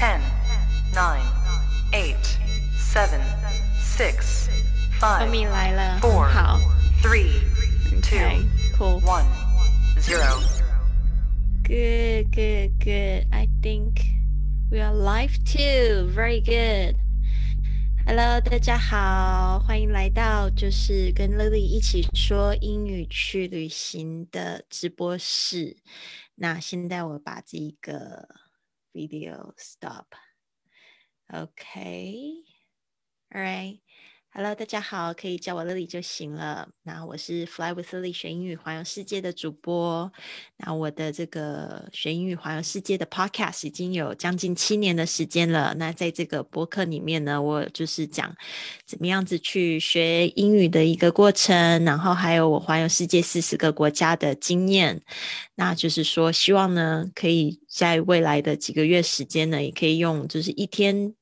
Ten, nine, eight, seven, six, 小 five, 米来了，很 four, 好 three, ，OK， two, cool。 one, zero. Good, good, good. I think we are live too. Very good. Hello，大家好，欢迎来到就是跟 Lily 一起说英语去旅行的直播室。那现在我把这一个 video stop。OK，All right。Hello，大家好，可以叫我 Lily 就行了。那我是 Fly with Lily 学英语环游世界的主播。那我的这个学英语环游世界的 Podcast 已经有将近七年的时间了。那在这个播客里面呢，我就是讲怎么样子去学英语的一个过程，然后还有我环游世界四十个国家的经验。那就是说，希望呢，可以在未来的几个月时间呢，也可以用就是一天。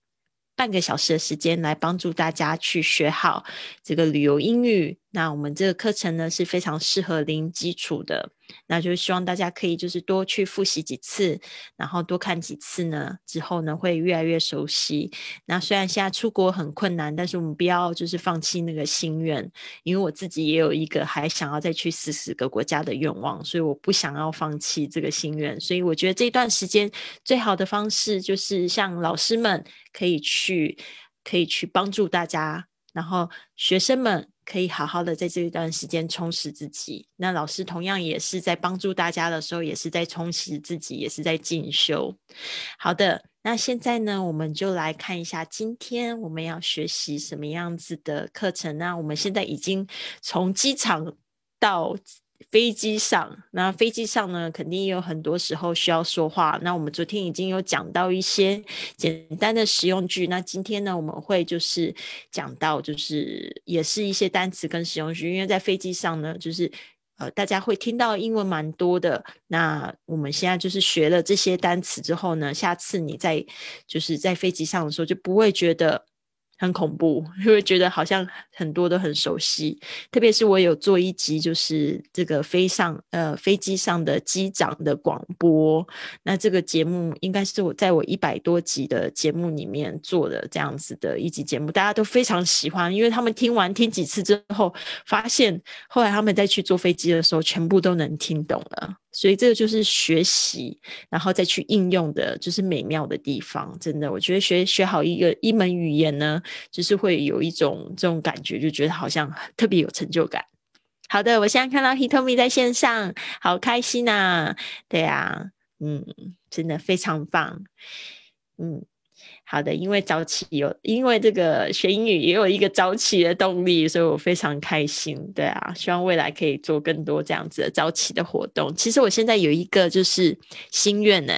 半个小时的时间来帮助大家去学好这个旅游英语。那我们这个课程呢是非常适合零基础的，那就希望大家可以就是多去复习几次，然后多看几次呢，之后呢会越来越熟悉。那虽然现在出国很困难，但是我们不要就是放弃那个心愿，因为我自己也有一个还想要再去四十个国家的愿望，所以我不想要放弃这个心愿。所以我觉得这段时间最好的方式就是像老师们可以去，可以去帮助大家，然后学生们。可以好好的在这一段时间充实自己。那老师同样也是在帮助大家的时候，也是在充实自己，也是在进修。好的，那现在呢，我们就来看一下今天我们要学习什么样子的课程。那我们现在已经从机场到。飞机上，那飞机上呢，肯定也有很多时候需要说话。那我们昨天已经有讲到一些简单的实用句，那今天呢，我们会就是讲到，就是也是一些单词跟实用句，因为在飞机上呢，就是呃，大家会听到英文蛮多的。那我们现在就是学了这些单词之后呢，下次你在就是在飞机上的时候就不会觉得。很恐怖，因为觉得好像很多都很熟悉，特别是我有做一集，就是这个飞上呃飞机上的机长的广播。那这个节目应该是我在我一百多集的节目里面做的这样子的一集节目，大家都非常喜欢，因为他们听完听几次之后，发现后来他们再去坐飞机的时候，全部都能听懂了。所以这个就是学习，然后再去应用的，就是美妙的地方。真的，我觉得学学好一个一门语言呢，就是会有一种这种感觉，就觉得好像特别有成就感。好的，我现在看到 Hitomi 在线上，好开心呐！对啊，嗯，真的非常棒，嗯。好的，因为早起有，因为这个学英语也有一个早起的动力，所以我非常开心。对啊，希望未来可以做更多这样子的早起的活动。其实我现在有一个就是心愿呢。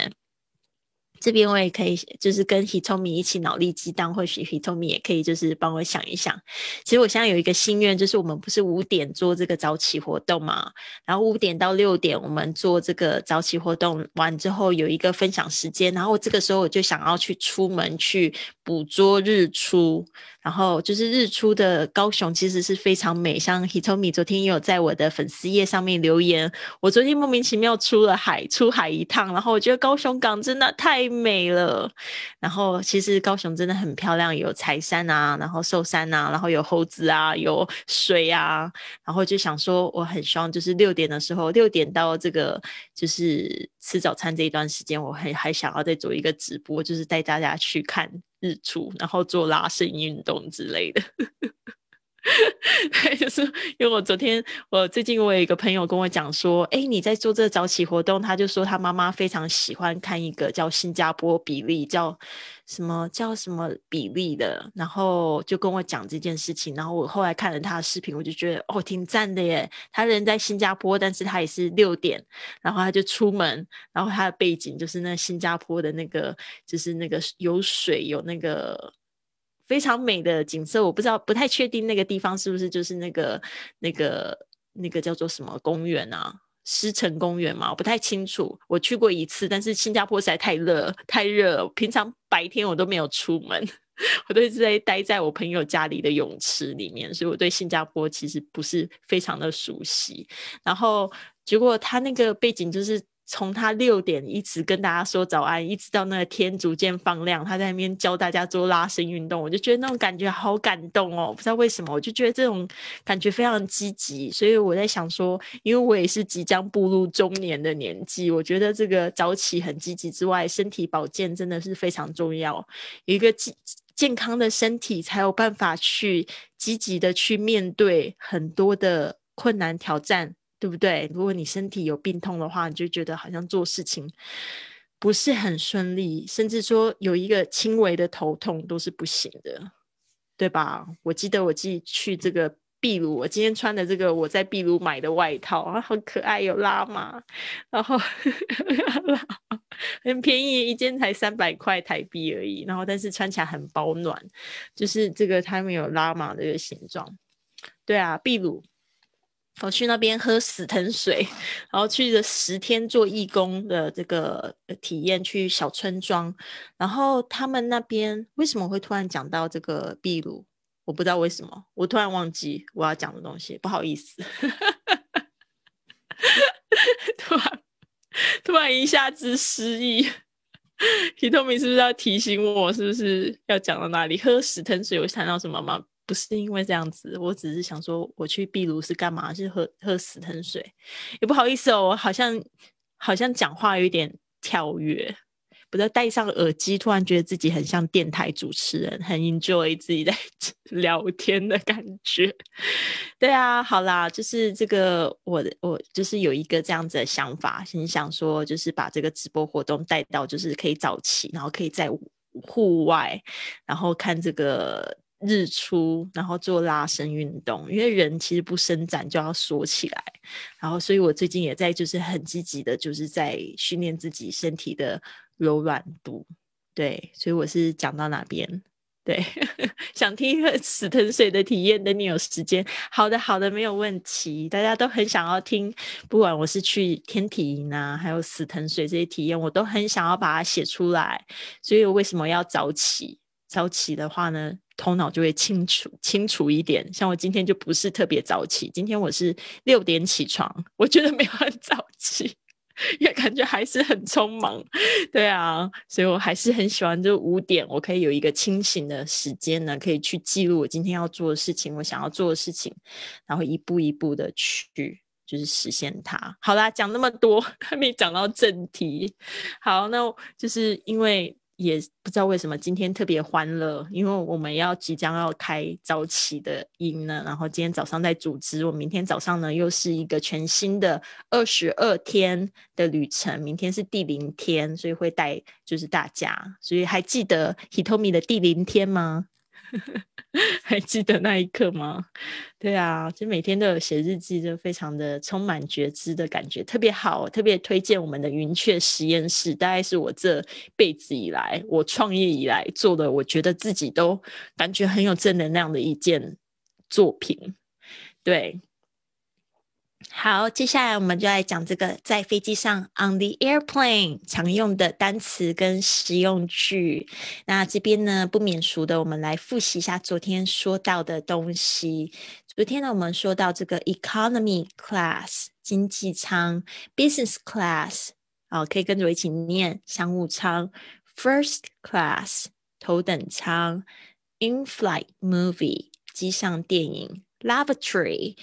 这边我也可以，就是跟 Hitomi 一起脑力激荡，或许 Hitomi 也可以，就是帮我想一想。其实我现在有一个心愿，就是我们不是五点做这个早起活动嘛，然后五点到六点我们做这个早起活动完之后有一个分享时间，然后这个时候我就想要去出门去捕捉日出，然后就是日出的高雄其实是非常美，像 Hitomi 昨天也有在我的粉丝页上面留言，我昨天莫名其妙出了海，出海一趟，然后我觉得高雄港真的太。美了，然后其实高雄真的很漂亮，有柴山啊，然后寿山啊，然后有猴子啊，有水啊，然后就想说，我很希望就是六点的时候，六点到这个就是吃早餐这一段时间，我还还想要再做一个直播，就是带大家去看日出，然后做拉伸运动之类的。对，就是因为我昨天，我最近我有一个朋友跟我讲说，哎，你在做这个早起活动，他就说他妈妈非常喜欢看一个叫新加坡比例，叫什么叫什么比例的，然后就跟我讲这件事情，然后我后来看了他的视频，我就觉得哦，挺赞的耶。他人在新加坡，但是他也是六点，然后他就出门，然后他的背景就是那新加坡的那个，就是那个有水有那个。非常美的景色，我不知道，不太确定那个地方是不是就是那个、那个、那个叫做什么公园啊？狮城公园嘛，我不太清楚。我去过一次，但是新加坡实在太热，太热。平常白天我都没有出门，我都一直在待在我朋友家里的泳池里面，所以我对新加坡其实不是非常的熟悉。然后结果他那个背景就是。从他六点一直跟大家说早安，一直到那个天逐渐放亮，他在那边教大家做拉伸运动，我就觉得那种感觉好感动哦，不知道为什么，我就觉得这种感觉非常积极，所以我在想说，因为我也是即将步入中年的年纪，我觉得这个早起很积极之外，身体保健真的是非常重要，一个健健康的身体才有办法去积极的去面对很多的困难挑战。对不对？如果你身体有病痛的话，你就觉得好像做事情不是很顺利，甚至说有一个轻微的头痛都是不行的，对吧？我记得我自己去这个秘鲁，我今天穿的这个我在秘鲁买的外套啊，好可爱，有拉马，然后 很便宜，一件才三百块台币而已，然后但是穿起来很保暖，就是这个它没有拉马的形状，对啊，秘鲁。我去那边喝死藤水，然后去了十天做义工的这个体验，去小村庄。然后他们那边为什么会突然讲到这个秘鲁？我不知道为什么，我突然忘记我要讲的东西，不好意思。突然突然一下子失忆，Hitomi 是不是要提醒我，是不是要讲到哪里？喝死藤水有谈到什么吗？不是因为这样子，我只是想说，我去壁炉是干嘛？是喝喝死藤水，也不好意思哦，我好像好像讲话有点跳跃，不知道戴上耳机，突然觉得自己很像电台主持人，很 enjoy 自己在 聊天的感觉。对啊，好啦，就是这个，我我就是有一个这样子的想法，很想说，就是把这个直播活动带到，就是可以早起，然后可以在户外，然后看这个。日出，然后做拉伸运动，因为人其实不伸展就要缩起来，然后所以我最近也在就是很积极的，就是在训练自己身体的柔软度。对，所以我是讲到哪边？对，想听死藤水的体验，等你有时间。好的，好的，没有问题。大家都很想要听，不管我是去天体营啊，还有死藤水这些体验，我都很想要把它写出来。所以我为什么要早起？早起的话呢？头脑就会清楚清楚一点，像我今天就不是特别早起，今天我是六点起床，我觉得没有很早起，也感觉还是很匆忙，对啊，所以我还是很喜欢就五点，我可以有一个清醒的时间呢，可以去记录我今天要做的事情，我想要做的事情，然后一步一步的去就是实现它。好啦，讲那么多还没讲到正题，好，那就是因为。也不知道为什么今天特别欢乐，因为我们要即将要开早起的音呢。然后今天早上在组织，我明天早上呢又是一个全新的二十二天的旅程，明天是第零天，所以会带就是大家。所以还记得 Hitomi 的第零天吗？还记得那一刻吗？对啊，就每天都有写日记，就非常的充满觉知的感觉，特别好，特别推荐我们的云雀实验室，大概是我这辈子以来，我创业以来做的，我觉得自己都感觉很有正能量的一件作品，对。好，接下来我们就来讲这个在飞机上 on the airplane 常用的单词跟实用句。那这边呢不免俗的，我们来复习一下昨天说到的东西。昨天呢，我们说到这个 economy class 经济舱，business class 好，可以跟着我一起念商务舱，first class 头等舱，in-flight movie 机上电影，lavatory。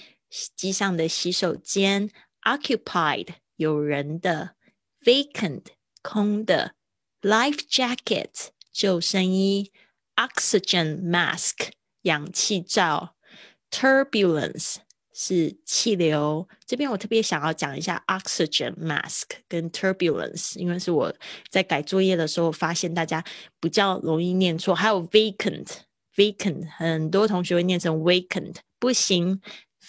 机上的洗手间，occupied 有人的，vacant 空的，life jacket 救生衣，oxygen mask 氧气罩，turbulence 是气流。这边我特别想要讲一下 oxygen mask 跟 turbulence，因为是我在改作业的时候发现大家比较容易念错。还有 vacant，vacant 很多同学会念成 vacant，不行。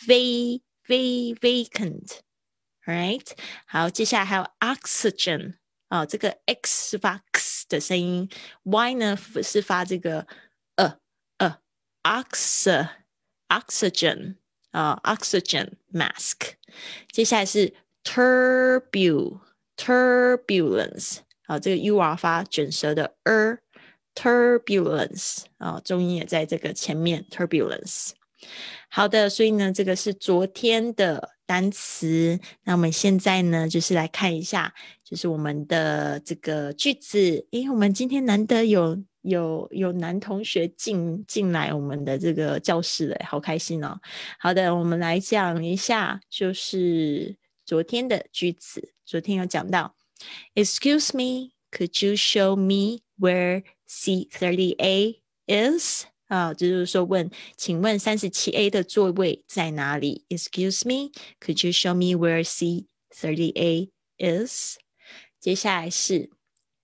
v v vacant，right？好，接下来还有 oxygen 啊，这个 x 是发 x 的声音，y 呢是发这个呃呃 ox oxygen 啊 oxygen mask。接下来是 turbul turbulence 啊，这个 u r 发卷舌的 er turbulence 啊，重音也在这个前面 turbulence。 好的，所以呢，这个是昨天的单词。那我们现在呢，就是来看一下，就是我们的这个句子。诶，我们今天难得有有有男同学进进来我们的这个教室了，好开心哦！好的，我们来讲一下，就是昨天的句子。昨天有讲到，Excuse me, could you show me where C thirty A is？啊，就是说问，请问三十七 A 的座位在哪里？Excuse me, could you show me where C thirty A is？接下来是，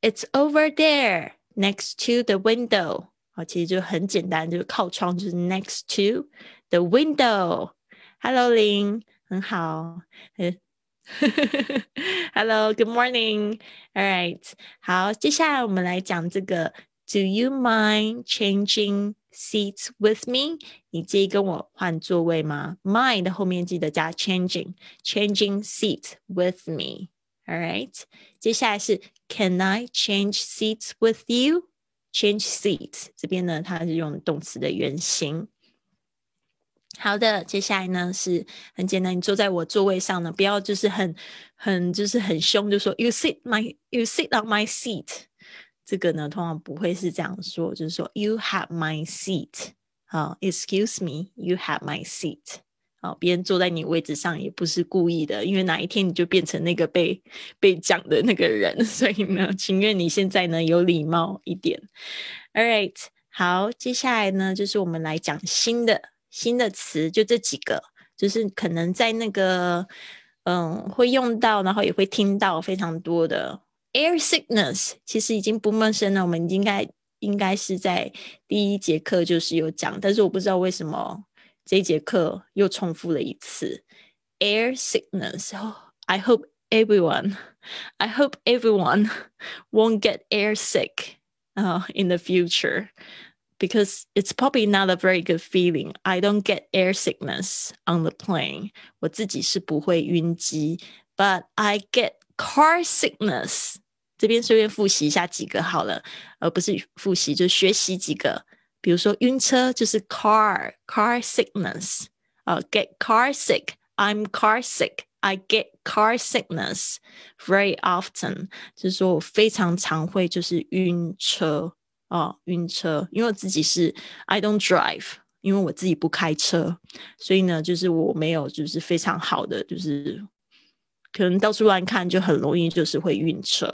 It's over there next to the window。啊，其实就很简单，就是靠窗，就是 next to the window。Hello，林，很好。Hello, good morning. All right，好，接下来我们来讲这个。Do you mind changing seats with me？你介意跟我换座位吗？Mind 后面记得加 changing，changing seats with me。All right，接下来是 Can I change seats with you？Change seats 这边呢，它是用动词的原形。好的，接下来呢是很简单，你坐在我座位上呢，不要就是很很就是很凶，就说 You sit my you sit on my seat。这个呢通常不会是这样说，就是说 You have my seat。好，Excuse me, you have my seat。好，别人坐在你位置上也不是故意的，因为哪一天你就变成那个被被讲的那个人，所以呢，情愿你现在呢有礼貌一点。All right，好，接下来呢就是我们来讲新的。新的词就这几个，就是可能在那个嗯会用到，然后也会听到非常多的 air sickness，其实已经不陌生了。我们应该应该是在第一节课就是有讲，但是我不知道为什么这一节课又重复了一次 air sickness。I hope everyone, I hope everyone won't get air sick, uh, in the future. because it's probably not a very good feeling. I don't get air sickness on the plane. 我自己是不会晕机，but I get car sickness。 这边随便复习一下几个好了，而不是复习，就学习几个。比如说晕车就是 car car sickness，啊、，get car sick。I'm car sick. I get car sickness very often，就是说我非常常会就是晕车。哦，晕车，因为我自己是 I don't drive，因为我自己不开车，所以呢，就是我没有就是非常好的，就是可能到处乱看就很容易就是会晕车。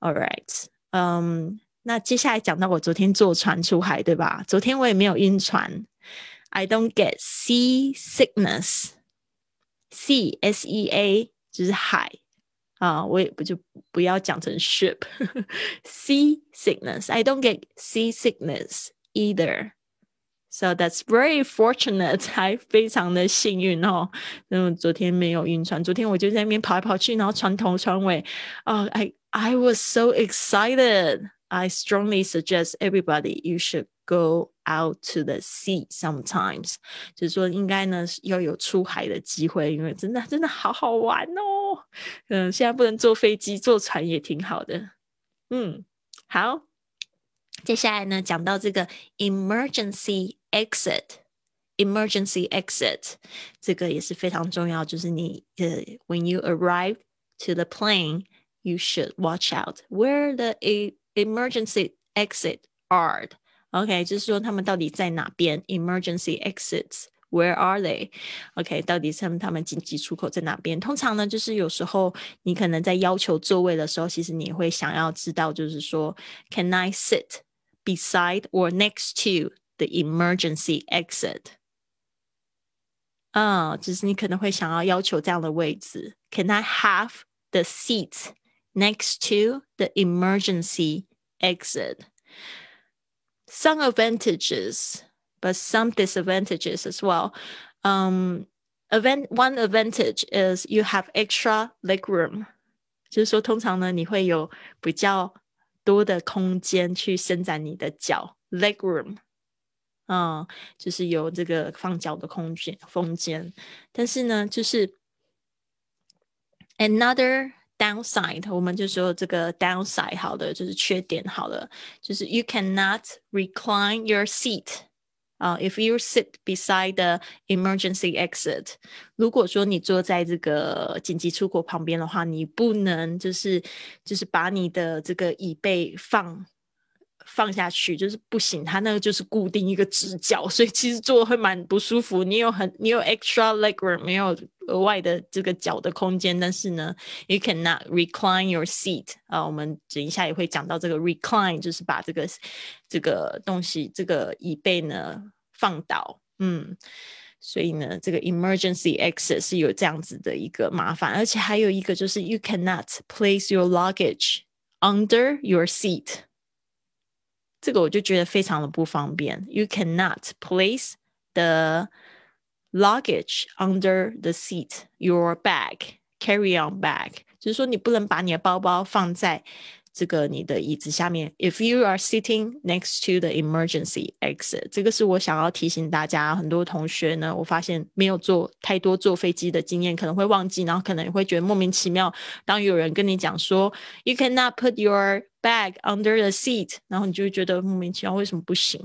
All right，嗯，那接下来讲到我昨天坐船出海，对吧？昨天我也没有晕船，I don't get sea sickness，sea s e a 就是海。啊，我也不就不要讲成 ship sea sickness. I don't get sea sickness either. So that's very fortunate，还非常的幸运哦。嗯，昨天没有晕船，昨天我就在那边跑来跑去，然后船头船尾。哦、uh,，I I was so excited. I strongly suggest everybody you should go out to the sea sometimes，就是说应该呢要有出海的机会，因为真的真的好好玩哦。嗯，现在不能坐飞机，坐船也挺好的。嗯，好，接下来呢讲到这个 emergency exit，emergency exit 这个也是非常重要，就是你呃 when you arrive to the plane。You should watch out where the emergency exit are. OK，就是说他们到底在哪边？Emergency exits where are they? OK，到底他们他们紧急出口在哪边？通常呢，就是有时候你可能在要求座位的时候，其实你会想要知道，就是说，Can I sit beside or next to the emergency exit？啊，就是你可能会想要要求这样的位置。Can I have the seat next to the emergency exit? some advantages, but some disadvantages as well. Um, event one advantage is you have extra leg room，就是说通常呢你会有比较多的空间去伸展你的脚，leg room， 嗯，就是有这个放脚的空间空间。但是呢，就是 another downside，我们就说这个 downside 好的，就是缺点好了，就是 you cannot recline your seat 啊、i f you sit beside the emergency exit，如果说你坐在这个紧急出口旁边的话，你不能就是就是把你的这个椅背放 放下去，就是不行，它那个就是固定一个直角，所以其实坐会蛮不舒服。你有很你有 extra leg room，没有额外的这个脚的空间，但是呢，you cannot recline your seat 啊。我们等一下也会讲到这个 recline，就是把这个这个东西这个椅背呢放倒，嗯。所以呢，这个 emergency exit 是有这样子的一个麻烦，而且还有一个就是 you cannot place your luggage under your seat。这个我就觉得非常的不方便。You cannot place the luggage under the seat, your bag, carry-on bag，就是说你不能把你的包包放在 这个你的椅子下面。If you are sitting next to the emergency exit，这个是我想要提醒大家。很多同学呢，我发现没有坐太多坐飞机的经验，可能会忘记，然后可能会觉得莫名其妙。当有人跟你讲说，You cannot put your bag under the seat，然后你就觉得莫名其妙，为什么不行？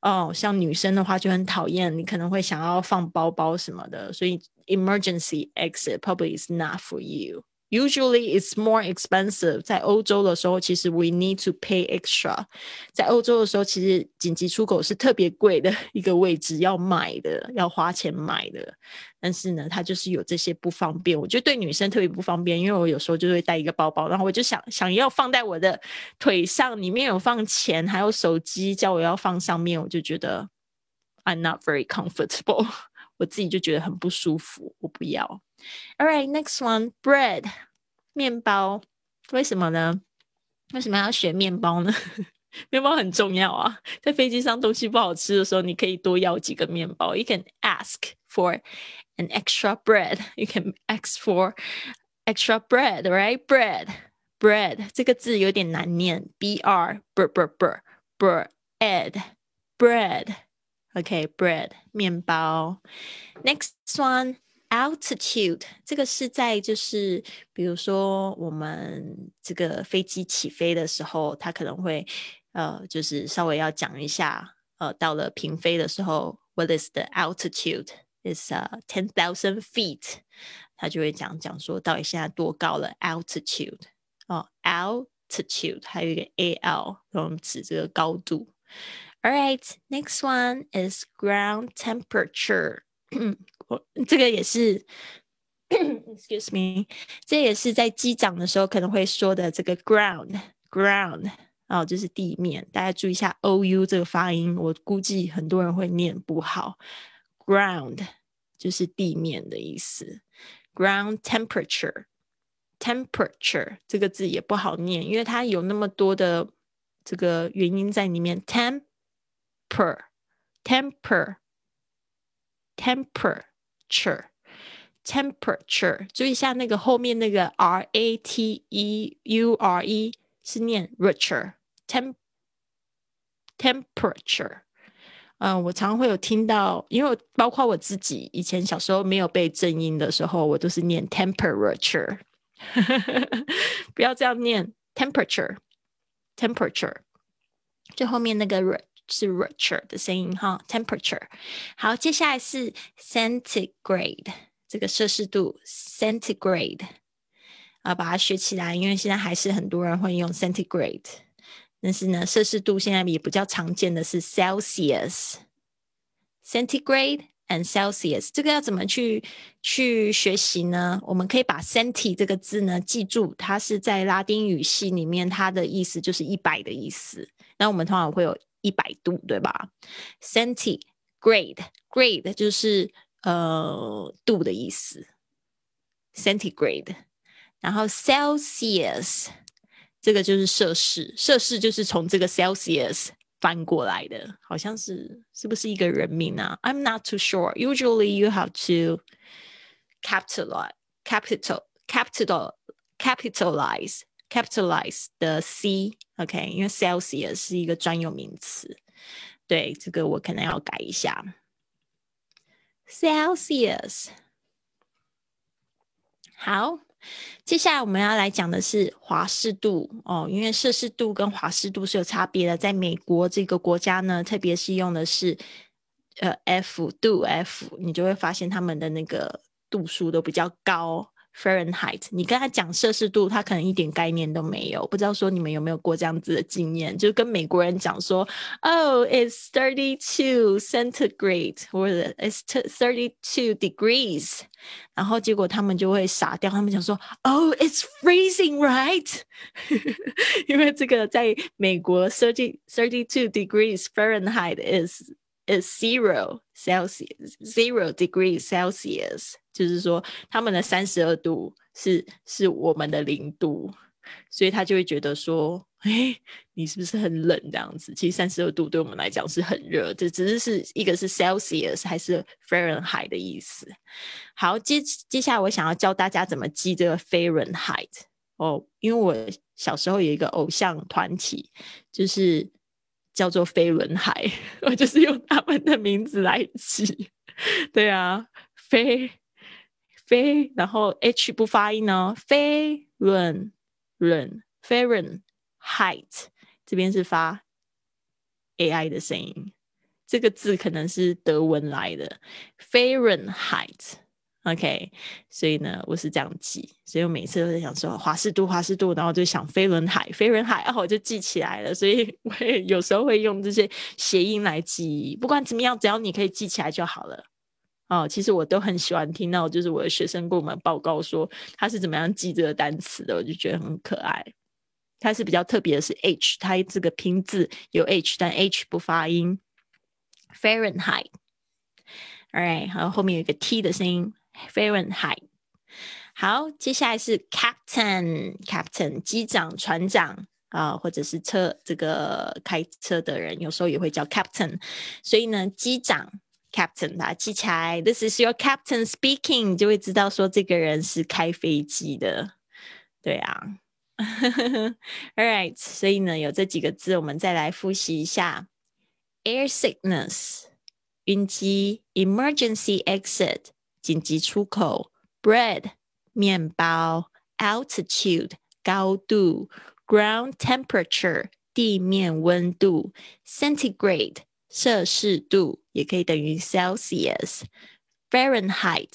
哦，像女生的话就很讨厌，你可能会想要放包包什么的，所以 emergency exit probably is not for you. Usually it's more expensive. 在欧洲的时候，其实 we need to pay extra. 在欧洲的时候，其实紧急出口是特别贵的一个位置，要买的，要花钱买的。但是呢，它就是有这些不方便。我觉得对女生特别不方便，因为我有时候就会带一个包包，然后我就想想要放在我的腿上，里面有放钱，还有手机，叫我要放上面，我就觉得 I'm not very comfortable. 我自己就觉得很不舒服，我不要。All right, next one, bread，面包。为什么呢？为什么要选面包呢？面包很重要啊，在飞机上东西不好吃的时候，你可以多要几个面包。You can ask for an extra bread. You can ask for extra bread, right? Bread, bread 这个字有点难念，b r b b b bread, bread. OK, bread 面包。Next one, altitude 这个是在就是比如说我们这个飞机起飞的时候，它可能会呃就是稍微要讲一下，呃到了平飞的时候，what is the altitude? Is uh ten thousand feet，他就会讲讲说到底现在多高了，altitude 哦，altitude 还有一个 al，我们指这个高度。 All right, next one is ground temperature 我这个也是，excuse me，这也是在机长的时候可能会说的这个 ground ground 哦，就是地面。大家注意一下 o u 这个发音，我估计很多人会念不好。ground 就是地面的意思。ground temperature temperature 这个字也不好念，因为它有那么多的这个元音在里面。 temper temper temperature temperature，注意一下那个后面那个 r a t e u r e 是念 richer temp temperature。嗯，我常会有听到，因为包括我自己以前小时候没有被正音的时候，我都是念 temperature，不要这样念 temperature temperature，最后面那个 r 是 richer 的声音哈，temperature。好，接下来是 centigrade 这个摄氏度，centigrade 啊，把它学起来，因为现在还是很多人会用 centigrade。但是呢，摄氏度现在也比较常见的是 Celsius，centigrade and Celsius。这个要怎么去去学习呢？我们可以把 centi 这个字呢记住，它是在拉丁语系里面，它的意思就是一百的意思。那我们通常会有。一百度，对吧？centigrade，grade 就是呃度的意思，centigrade。然后 Celsius 这个就是摄氏，摄氏就是从这个 Celsius 翻过来的，好像是是不是一个人名啊？I'm not too sure. Usually you have to capitalize, capital, capital, capitalize. capitalize 的 c，OK，因为 Celsius 是一个专有名词，对这个我可能要改一下。Celsius，好，接下来我们要来讲的是华氏度哦，因为摄氏度跟华氏度是有差别的，在美国这个国家呢，特别是用的是呃 F 度 F，你就会发现他们的那个度数都比较高。Fahrenheit，你跟他讲摄氏度，他可能一点概念都没有。不知道说你们有没有过这样子的经验，就跟美国人讲说，Oh, it's thirty two centigrade，或者 It's thirty two degrees，然后结果他们就会傻掉，他们讲说，Oh, it's freezing, right？因为这个在美国 thirty thirty two degrees Fahrenheit is is zero Celsius, zero degrees Celsius，就是说他们的三十二度是是我们的零度，所以他就会觉得说，哎，你是不是很冷这样子？其实三十二度对我们来讲是很热，这只是是一个是 Celsius 还是 Fahrenheit 的意思。好，接接下来我想要教大家怎么记这个 Fahrenheit 哦，因为我小时候有一个偶像团体，就是。叫做飞轮海，我就是用他们的名字来起。对啊，飞飞，然后 H 不发音呢，飞轮轮 Fahrenheit，这边是发 AI 的声音，这个字可能是德文来的 Fahrenheit。OK，所以呢，我是这样记，所以我每次都在想说华氏度、华氏度，然后就想飞轮海、飞轮海，然后我就记起来了。所以 我也有时候会用这些谐音来记。不管怎么样，只要你可以记起来就好了。哦，其实我都很喜欢听到，就是我的学生跟我们报告说他是怎么样记这个单词的，我就觉得很可爱。它是比较特别的是 H，它这个拼字有 H，但 H 不发音。Fahrenheit，All right，然后后面有一个 T 的声音。Fahrenheit。好，接下来是 Captain，Captain 机长、船长啊，或者是车这个开车的人，有时候也会叫 Captain。所以呢，机长 Captain 把它记起来，This is your Captain speaking，就会知道说这个人是开飞机的。对啊，All right。所以呢，有这几个字，我们再来复习一下：Air sickness，晕机；Emergency exit。 紧急出口，bread 面包，altitude 高度，ground temperature 地面温度，centigrade 摄氏度也可以等于 Celsius，Fahrenheit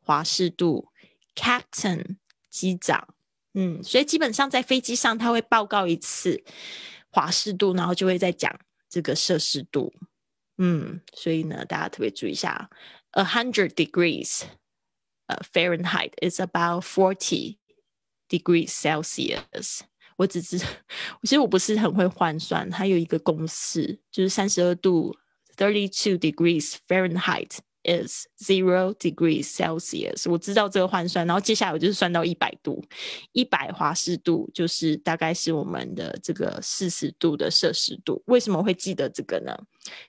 华氏度，captain 机长，嗯，所以基本上在飞機上他会报告一次华氏度，然后就会再讲这个摄氏度，嗯，所以呢，大家特别注意一下。a hundred degrees uh, Fahrenheit is about forty degrees Celsius。我只是，其实我不是很会换算，它有一个公式，就是三十二度 thirty two degrees Fahrenheit is zero degrees Celsius。我知道这个换算，然后接下来我就是算到一百度，一百华氏度就是大概是我们的这个四十度的摄氏度。为什么会记得这个呢？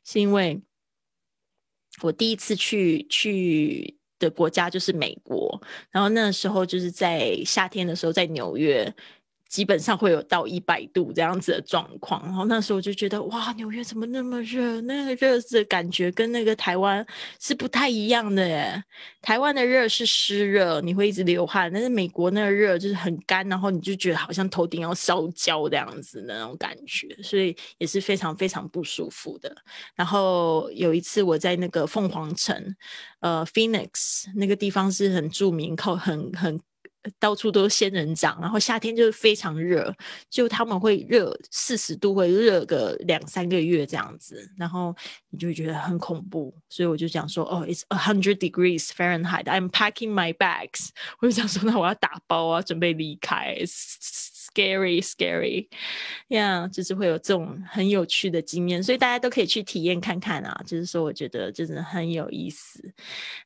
是因为 我第一次去去的国家就是美国，然后那时候就是在夏天的时候，在纽约。基本上会有到一百度这样子的状况，然后那时候我就觉得哇，纽约怎么那么热？那个热的感觉跟那个台湾是不太一样的耶。台湾的热是湿热，你会一直流汗，但是美国那个热就是很干，然后你就觉得好像头顶要烧焦这样子的那种感觉，所以也是非常非常不舒服的。然后有一次我在那个凤凰城，呃，Phoenix 那个地方是很著名，靠很很。到处都是仙人掌，然后夏天就是非常热，就他们会热四十度，会热个两三个月这样子，然后你就觉得很恐怖，所以我就讲说，哦，it's a hundred degrees Fahrenheit，I'm packing my bags，我就想说，那我要打包啊，准备离开。Scary, scary，呀，就是会有这种很有趣的经验，所以大家都可以去体验看看啊。就是说，我觉得真的很有意思。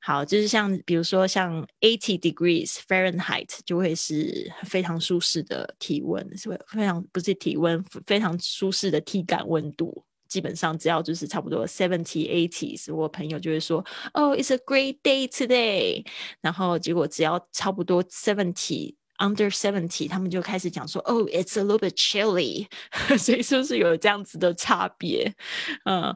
好，就是像比如说像 eighty degrees Fahrenheit，就会是非常舒适的体温，是非常不是体温，非常舒适的体感温度。基本上只要就是差不多 seventy, eighties，我朋友就会说，哦，it's a great day today。然后结果只要差不多 seventy。Under seventy，他们就开始讲说，哦，it's a little bit chilly，所以是不是有这样子的差别？嗯，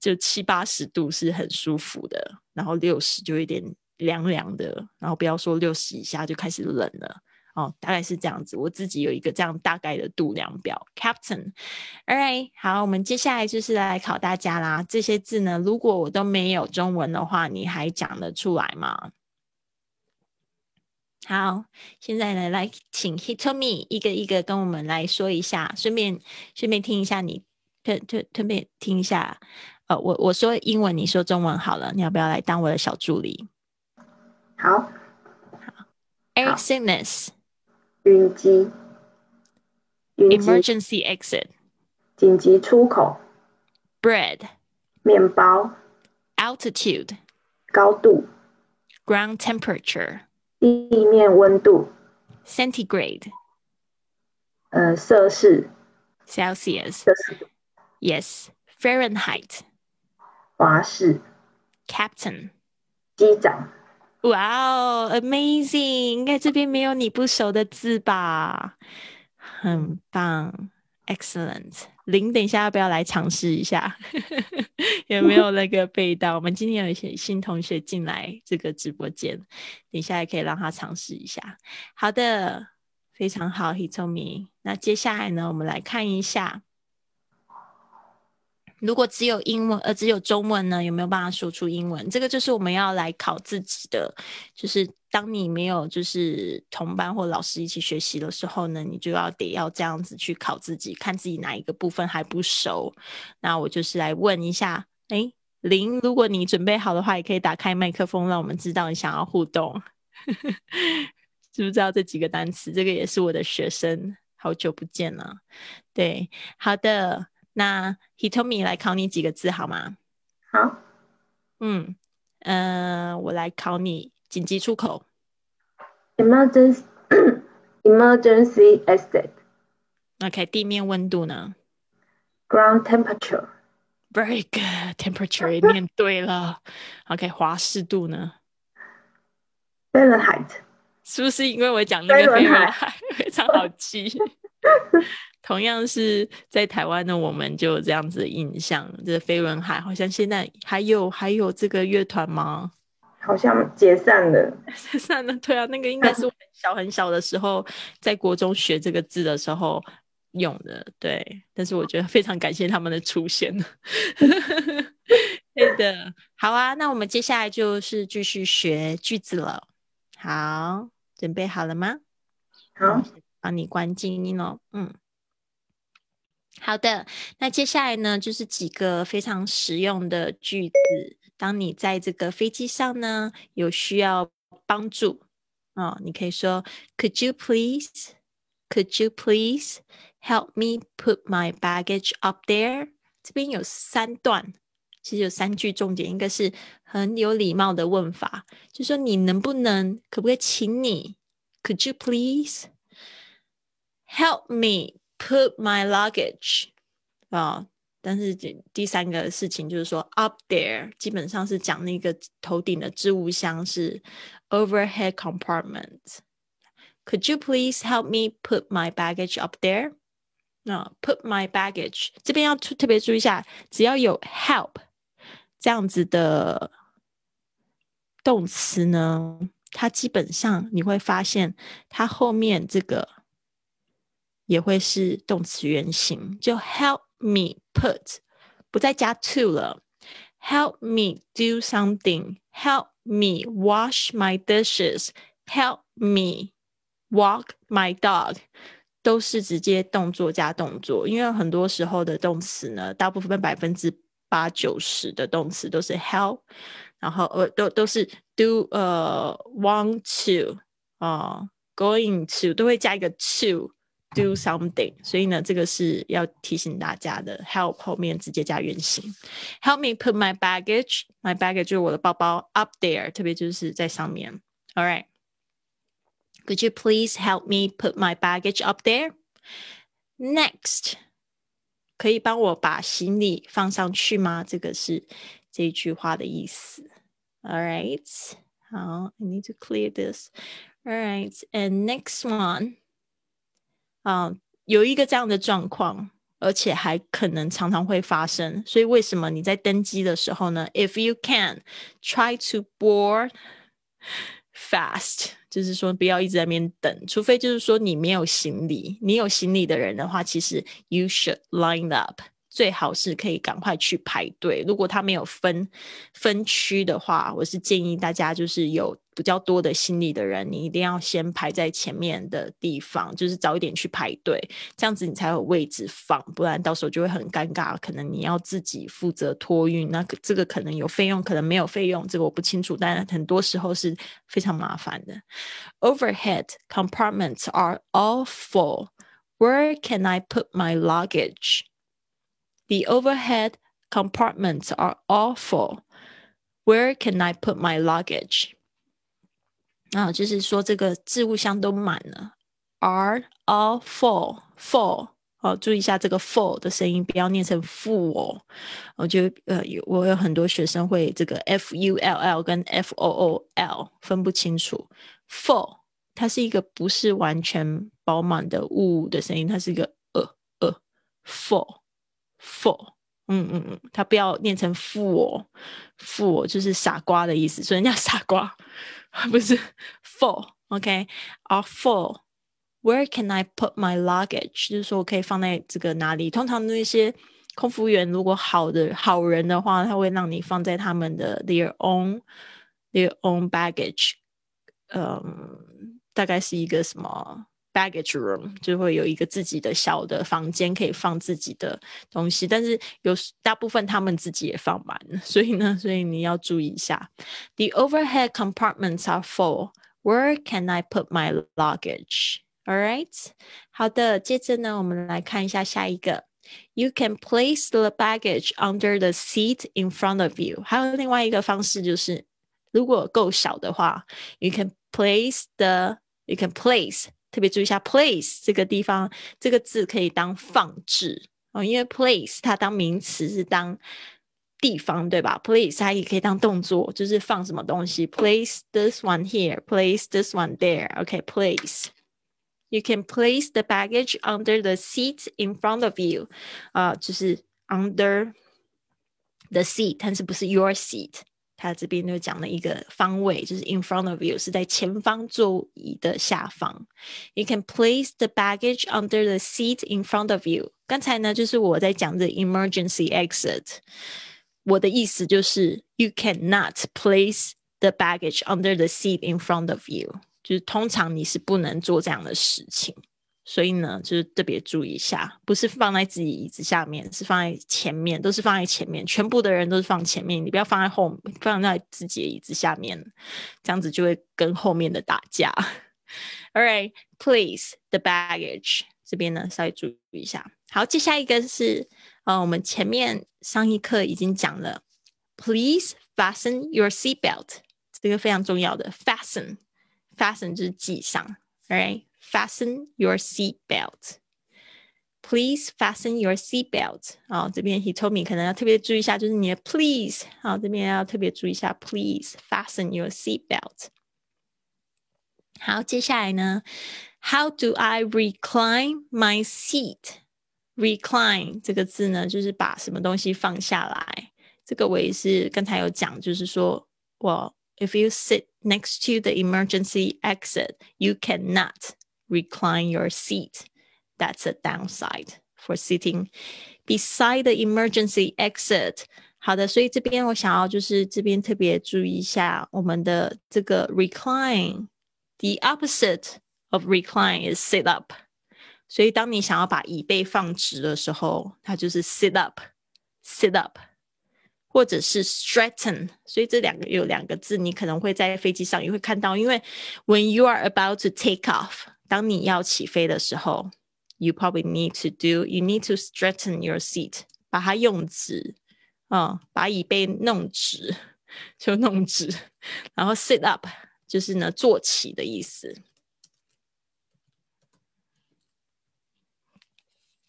就七八十度是很舒服的，然后六十就有点凉凉的，然后不要说六十以下就开始冷了。哦，大概是这样子。我自己有一个这样大概的度量表，Captain。All right，好，我们接下来就是来考大家啦。这些字呢，如果我都没有中文的话，你还讲得出来吗？好，现在呢，来请 Hitomi 一个一个跟我们来说一下，顺便顺便听一下你特特特别听一下。呃，我我说英文，你说中文好了，你要不要来当我的小助理？好，好，air sickness，晕机，，emergency exit，紧急出口，bread，面包，altitude，高度，ground temperature，地面温度，centigrade，呃，摄氏，Celsius，摄氏度，yes，Fahrenheit，华氏，captain。机长，哇哦，amazing！应该这边没有你不熟的字吧？很棒，excellent。零，等一下要不要来尝试一下？有没有那个背到？我们今天有一些新同学进来这个直播间，等一下也可以让他尝试一下。好的，非常好，Hitomi。那接下来呢，我们来看一下。如果只有英文，呃，只有中文呢，有没有办法说出英文？这个就是我们要来考自己的，就是当你没有就是同班或老师一起学习的时候呢，你就要得要这样子去考自己，看自己哪一个部分还不熟。那我就是来问一下，诶，林，如果你准备好的话，也可以打开麦克风，让我们知道你想要互动。知不知道这几个单词？这个也是我的学生，好久不见了。对，好的。那 Hitomi 来考你几个字好吗？好，嗯，呃，我来考你紧急出口。emergency emergency exit OK，地面温度呢 ground temperature？Very good. Temperature 也念对了。OK，华氏度呢？Fahrenheit 是不是因为我讲那个飞轮飞轮海非常好记？同样是在台湾呢，我们就有这样子的印象。这飞轮海好像现在还有还有这个乐团吗？好像解散了，解散了，对啊，那个应该是我很小很小的时候，在国中学这个字的时候用的，对。但是我觉得非常感谢他们的出现。对的，好啊，那我们接下来就是继续学句子了。好，准备好了吗？好，帮你关静音哦。嗯，好的。那接下来呢，就是几个非常实用的句子。当你在这个飞机上呢，有需要帮助哦，你可以说 Could you please? Could you please help me put my baggage up there？这边有三段，其实有三句重点，应该是很有礼貌的问法，就说你能不能，可不可以请你？Could you please help me put my luggage？啊、但是这第三个事情就是说，up there 基本上是讲那个头顶的置物箱是 overhead compartment。Could you please help me put my baggage up there？那、put my baggage 这边要特特别注意一下，只要有 help 这样子的动词呢，它基本上你会发现它后面这个也会是动词原形，就 help me put 不再加 to 了，help me do something，help me wash my dishes，help me walk my dog，都是直接动作加动作，因为很多时候的动词呢，大部分百分之八九十的动词都是 help，然后呃都都是 do 呃 want to 啊、going to 都会加一个 to。do something，所以呢，这个是要提醒大家的。help 后面直接加原形。Help me put my baggage, my baggage 就是我的包包 up there，特别就是在上面。All right. Could you please help me put my baggage up there? Next，可以帮我把行李放上去吗？这个是这一句话的意思。All right. 好，I need to clear this. All right. And next one. 啊、有一个这样的状况，而且还可能常常会发生。所以为什么你在登机的时候呢？If you can try to board fast，就是说不要一直在那边等，除非就是说你没有行李，你有行李的人的话，其实 you should line up。最好是可以赶快去排队。如果他没有分分区的话，我是建议大家就是有比较多的行李的人，你一定要先排在前面的地方，就是早一点去排队，这样子你才有位置放，不然到时候就会很尴尬。可能你要自己负责托运，那这个可能有费用，可能没有费用，这个我不清楚，但很多时候是非常麻烦的。Overhead compartments are all full. Where can I put my luggage? The overhead compartments are all full. Where can I put my luggage? 啊，就是说这个置物箱都满了。Are all full? Full 哦，注意一下这个 full 的声音，不要念成 full 哦。我就呃，有我有很多学生会这个 f u l l 跟 f o o l 分不清楚。Full 它是一个不是完全饱满的物的声音，它是一个呃呃 full。full，嗯嗯嗯，它不要念成 fool，fool 就是傻瓜的意思，所以人家傻瓜不是 for O K are for。Where can I put my luggage？就是说我可以放在这个哪里？通常那些空服员如果好的好人的话，他会让你放在他们的 their own their own baggage，嗯，大概是一个什么 ？baggage room 就会有一个自己的小的房间，可以放自己的东西，但是有大部分他们自己也放满，所以呢，所以你要注意一下。The overhead compartments are full. Where can I put my luggage? All right，好的，接着呢，我们来看一下下一个。You can place the baggage under the seat in front of you。还有另外一个方式就是，如果够小的话，you can place the you can place 特别注意一下，place 这个地方这个字可以当放置哦，因为 place 它当名词是当地方，对吧？place 它也可以当动作，就是放什么东西。Place this one here, place this one there. OK, place. You can place the baggage under the seat in front of you. 啊，就是 under the seat，但是不是 your seat。 他这边就讲了一个方位，就是 in front of you，是在前方座椅的下方。You can place the baggage under the seat in front of you。刚才呢，就是我在讲的 emergency exit。我的意思就是 you cannot place the baggage under the seat in front of you，就是通常你是不能做这样的事情。 所以呢，就是特别注意一下，不是放在自己椅子下面，是放在前面，都是放在前面，全部的人都是放前面，你不要放在后，放在自己的椅子下面，这样子就会跟后面的打架。All right, please the baggage 这边呢稍微注意一下。好，接下一个是呃，我们前面上一课已经讲了，please fasten your seat belt，这个非常重要的，fasten，fasten 就是系上，All right。fasten your seat belt. Please fasten your seat belt. 啊、哦，这边 he told me 可能要特别注意一下，就是你的 please 啊、哦，这边要特别注意一下，please fasten your seat belt. 好，接下来呢，How do I recline my seat? Recline 这个字呢，就是把什么东西放下来。这个我也是刚才有讲，就是说我 if you sit next to the emergency exit, you cannot recline your seat. That's a downside for sitting beside the emergency exit. 好的，所以这边我想要就是这边特别注意一下我们的这个 recline。The opposite of recline is sit up。所以当你想要把椅背放直的时候，它就是 sit up，sit up，或者是 straighten。所以这两个有两个字，你可能会在飞机上也会看到，因为 when you are about to take off。 当你要起飞的时候，you probably need to do you need to straighten your seat，把它用直，嗯，把椅背弄直，就弄直，然后 sit up 就是呢坐起的意思。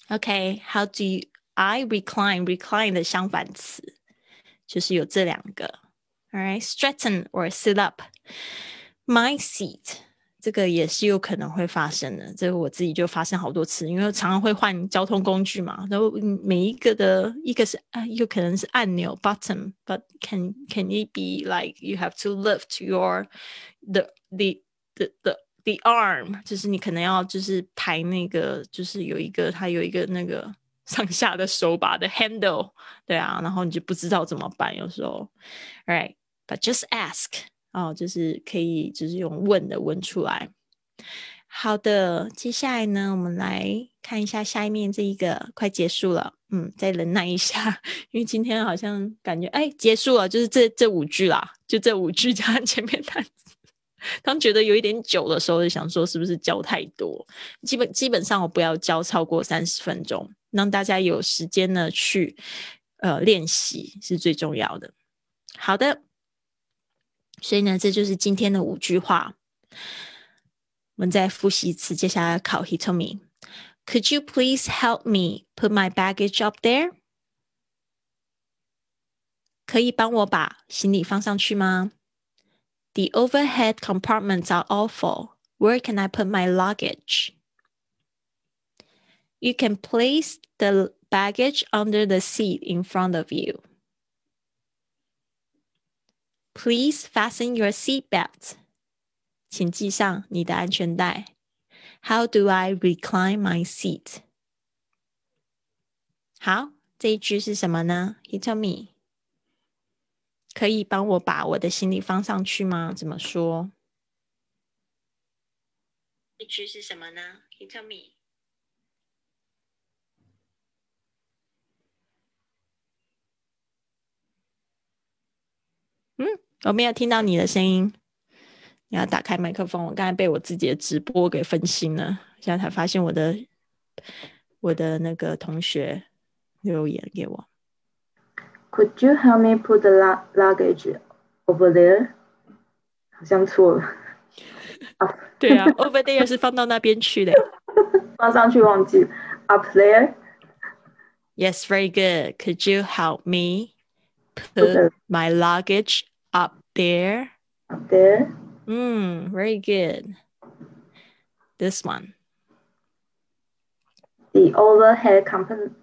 OK，how、okay, do you, I recline? Recline 的相反词就是有这两个。All right, straighten or sit up. My seat. 这个也是有可能会发生的，这个我自己就发生好多次，因为常常会换交通工具嘛，然后每一个的一个是啊，有可能是按钮 button，but can can it be like you have to lift your the the the the the arm，就是你可能要就是抬那个，就是有一个它有一个那个 上下的手把的 handle，对啊，然后你就不知道怎么办，有时候，right，but just ask，哦，就是可以就是用问的问出来。好的，接下来呢，我们来看一下下面这一个，快结束了，嗯，再忍耐一下，因为今天好像感觉哎结束了，就是这这五句啦，就这五句加上前面单词。当觉得有一点久的时候，就想说是不是教太多？基本基本上我不要教超过三十分钟，让大家有时间呢去呃练习是最重要的。好的，所以呢，这就是今天的五句话。我们再复习一次，接下来考 He told me, "Could you please help me put my baggage up there?" 可以帮我把行李放上去吗？The overhead compartments are awful. Where can I put my luggage? You can place the baggage under the seat in front of you. Please fasten your seatbelt. 请系上你的安全带。How do I recline my seat？好，这一句是什么呢？He told me，可以帮我把我的行李放上去吗？怎么说？这句是什么呢？He told me. 嗯，我没有听到你的声音。你要打开麦克风，我刚才被我自己的直播给分心了，现在才发现我的我的那个同学留言给我。Could you help me put the luggage over there？好像错了。对啊，over there 是放到那边去的。放上去忘记。Up there。Yes, very good. Could you help me put my luggage up there? Up there. Mm, very good. This one. The overhead compartment,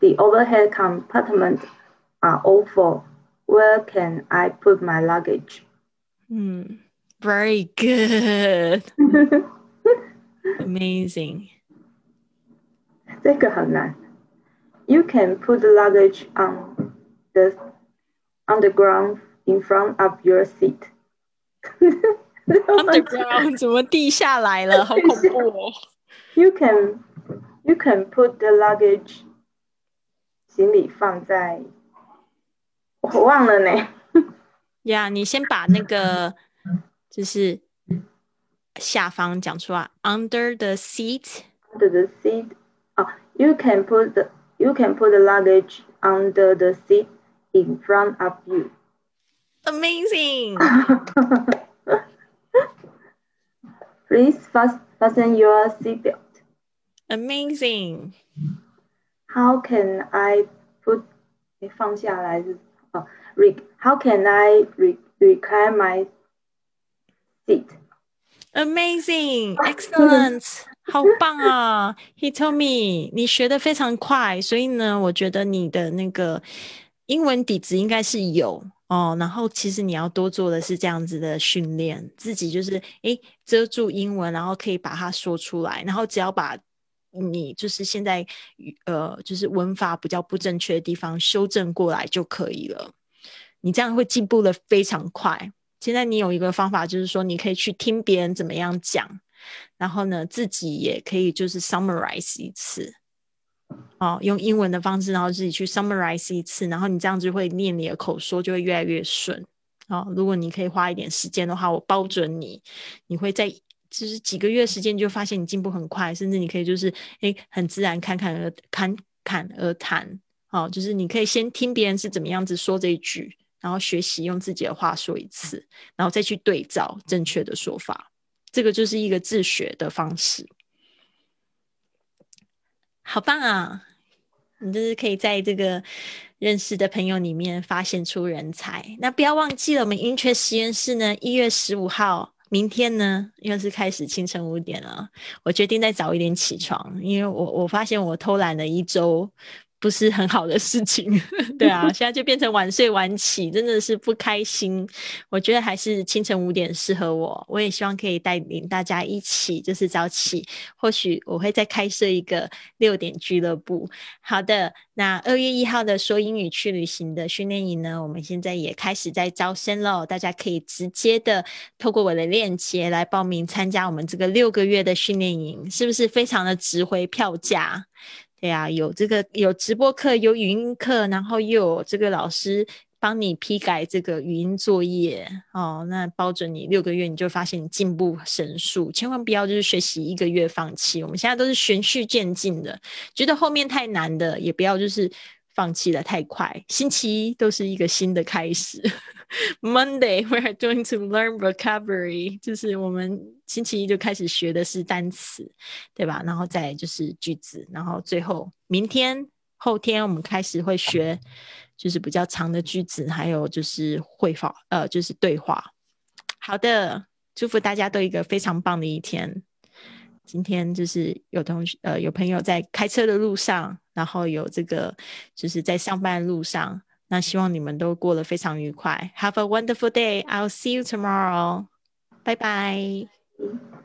the overhead compartment are awful. Where can I put my luggage? Mm, very good. Amazing. 这个很难。You can put the luggage on the on the ground in front of your seat. Underground 怎么地下来了？好恐怖哦！You can you can put the luggage 行李放在，我忘了呢。呀，你先把那个就是下方讲出来，under the seat。Under the seat 啊，You can put the you can put the luggage under the seat in front of you. Amazing. Please fasten your seatbelt. Amazing. How can I put 放下来是哦，re How can I re recline my seat? Amazing, excellent. 好棒啊！He told me 你学的非常快，所以呢，我觉得你的那个英文底子应该是有。 哦，然后其实你要多做的是这样子的训练，自己就是诶遮住英文，然后可以把它说出来，然后只要把你就是现在呃就是文法比较不正确的地方修正过来就可以了。你这样会进步的非常快。现在你有一个方法，就是说你可以去听别人怎么样讲，然后呢自己也可以就是 summarize 一次。哦，用英文的方式，然后自己去 summarize 一次，然后你这样子会念你的口说就会越来越顺。哦，如果你可以花一点时间的话，我包准你，你会在就是几个月时间就发现你进步很快，甚至你可以就是诶很自然侃侃而侃侃而谈。哦，就是你可以先听别人是怎么样子说这一句，然后学习用自己的话说一次，然后再去对照正确的说法。这个就是一个自学的方式。好棒啊！你就是可以在这个认识的朋友里面发现出人才。那不要忘记了，我们 Intrust 实验室呢，一月十五号，明天呢又是开始清晨五点了。我决定再早一点起床，因为我我发现我偷懒了一周，不是很好的事情，对啊，现在就变成晚睡晚起，真的是不开心。我觉得还是清晨五点适合我，我也希望可以带领大家一起就是早起。或许我会再开设一个六点俱乐部。好的，那二月一号的说英语去旅行的训练营呢，我们现在也开始在招生喽，大家可以直接的透过我的链接来报名参加我们这个六个月的训练营，是不是非常的值回票价？对呀，有这个有直播课，有语音课，然后又有这个老师帮你批改这个语音作业哦，那包准你六个月你就发现你进步神速，千万不要就是学习一个月放弃。我们现在都是循序渐进的，觉得后面太难的也不要就是放弃的太快。星期一都是一个新的开始。Monday we are going to learn vocabulary，就是我们星期一就开始学的是单词，对吧？然后再就是句子，然后最后明天、后天我们开始会学，就是比较长的句子，还有就是会话，呃，就是对话。好的，祝福大家都一个非常棒的一天。今天就是有同学，呃，有朋友在开车的路上，然后有这个就是在上班路上。那希望你们都过得非常愉快。Have a wonderful day. I'll see you tomorrow. 拜拜 bye.